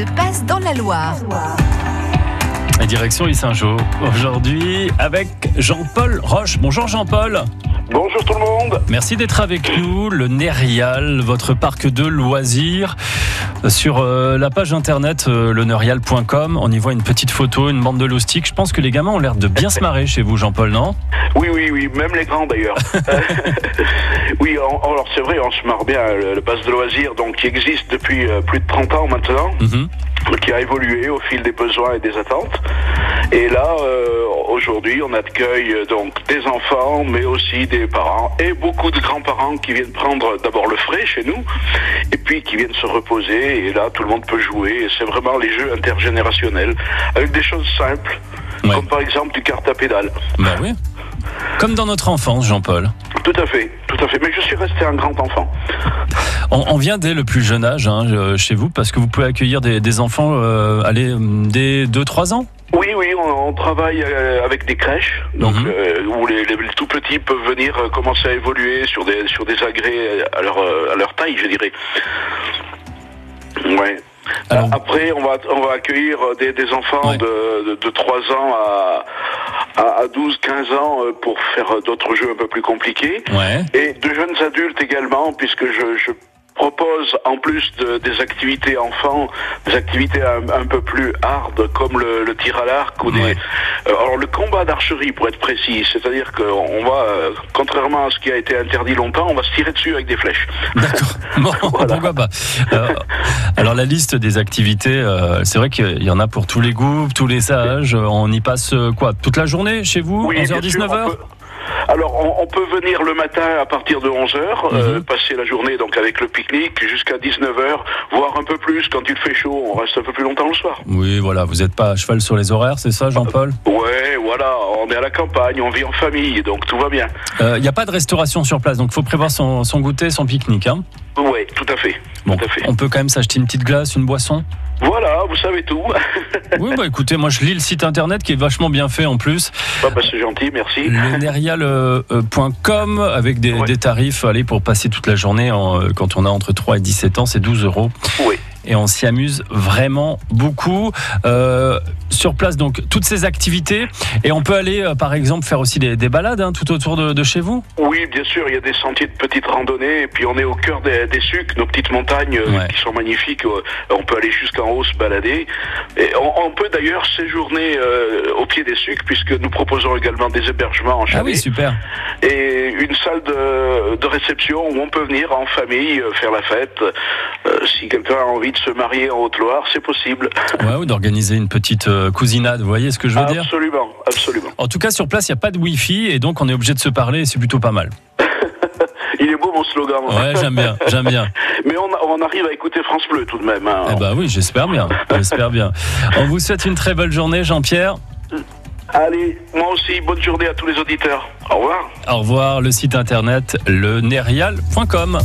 se passe dans la Loire. La direction Saint-Jean. Aujourd'hui avec Jean-Paul Roche. Bonjour Jean-Paul. Bonjour tout le monde. Merci d'être avec nous. Le Nerial, votre parc de loisirs. Sur euh, la page internet euh, lenerial.com, on y voit une petite photo, une bande de loustiques. Je pense que les gamins ont l'air de bien se marrer chez vous, Jean-Paul, non? Oui, oui, oui, même les grands d'ailleurs. oui, alors c'est vrai, on se marre bien. Le, le de loisirs, donc qui existe depuis euh, plus de 30 ans maintenant. Mhm. qui a évolué au fil des besoins et des attentes. Et là, euh, aujourd'hui, on accueille euh, donc des enfants, mais aussi des parents et beaucoup de grands-parents qui viennent prendre d'abord le frais chez nous, et puis qui viennent se reposer. Et là, tout le monde peut jouer. C'est vraiment les jeux intergénérationnels avec des choses simples, Ouais. comme par exemple du carte à pédale. Bah oui. Comme dans notre enfance, Jean-Paul. Tout à fait, tout à fait. Mais je suis resté un grand enfant. On, on vient dès le plus jeune âge hein, euh, chez vous parce que vous pouvez accueillir des, des enfants euh, allez, dès 2-3 ans? Oui, oui, on, on travaille euh, avec des crèches, donc Mhm. euh, où les, les- les tout petits peuvent venir commencer à évoluer sur des sur des agrès à leur à leur taille, je dirais. Ouais. Alors- Après, on va on va accueillir des, des enfants Ouais. de, de, de 3 ans à, à, à 12, 15 ans euh, pour faire euh, d'autres jeux un peu plus compliqués. Ouais. Et de jeunes adultes également, puisque je, je propose en plus de, des activités enfants, des activités un, un peu plus hard comme le, le tir à l'arc ou des, Ouais. euh, alors le combat d'archerie pour être précis, c'est-à-dire qu'on va, euh, contrairement à ce qui a été interdit longtemps, on va se tirer dessus avec des flèches. D'accord. Bon, pourquoi pas. Euh, alors la liste des activités, c'est vrai qu'il y en a pour tous les goûts, tous les âges. On y passe quoi Toute la journée chez vous Oui, 11h, bien sûr, 19h on peut- Alors, on, on peut venir le matin à partir de 11h, euh, Mhm. passer la journée donc avec le pique-nique jusqu'à 19h, voire un peu plus quand il fait chaud, on reste un peu plus longtemps le soir. Oui, voilà, vous n'êtes pas à cheval sur les horaires, c'est ça, Jean-Paul? Ouais, voilà, on est à la campagne, on vit en famille, donc tout va bien. Il n'y a pas de restauration sur place, donc il faut prévoir son, son goûter, son pique-nique. Hein? Ouais, tout à fait. bon, Tout à fait. on peut quand même s'acheter une petite glace, une boisson? Voilà, vous savez tout. Oui, bah écoutez, moi je lis le site internet qui est vachement bien fait en plus, bah, bah, c'est gentil, merci. lenerial.com avec des, Ouais. des tarifs allez, pour passer toute la journée en, euh, quand on a entre 3 et 17 ans, c'est 12 euros. Oui. Et on s'y amuse vraiment beaucoup. Euh, sur place, donc, toutes ces activités. Et on peut aller, euh, par exemple, faire aussi des, des balades hein, tout autour de, de chez vous. Oui, bien sûr, il y a des sentiers de petites randonnées, et puis on est au cœur des, des sucs, nos petites montagnes euh, Ouais. qui sont magnifiques. On peut aller jusqu'en haut se balader. Et on, on peut d'ailleurs séjourner au pied des sucs, puisque nous proposons également des hébergements en Ah chalet oui, super. et une salle de, de réception où on peut venir en famille faire la fête. Si quelqu'un a envie de se marier en Haute-Loire, c'est possible. Ouais, ou d'organiser une petite euh, cousinade, vous voyez ce que je veux dire? Absolument, absolument. En tout cas, sur place, il n'y a pas de Wi-Fi et donc on est obligé de se parler et c'est plutôt pas mal. Il est beau mon slogan. Ouais, j'aime bien, j'aime bien. Mais on, arrive à écouter France Bleu tout de même. hein. Eh ben oui, j'espère bien, j'espère bien. On vous souhaite une très belle journée, Jean-Pierre. Allez, moi aussi, bonne journée à tous les auditeurs. Au revoir. Au revoir, le site internet lenerial.com.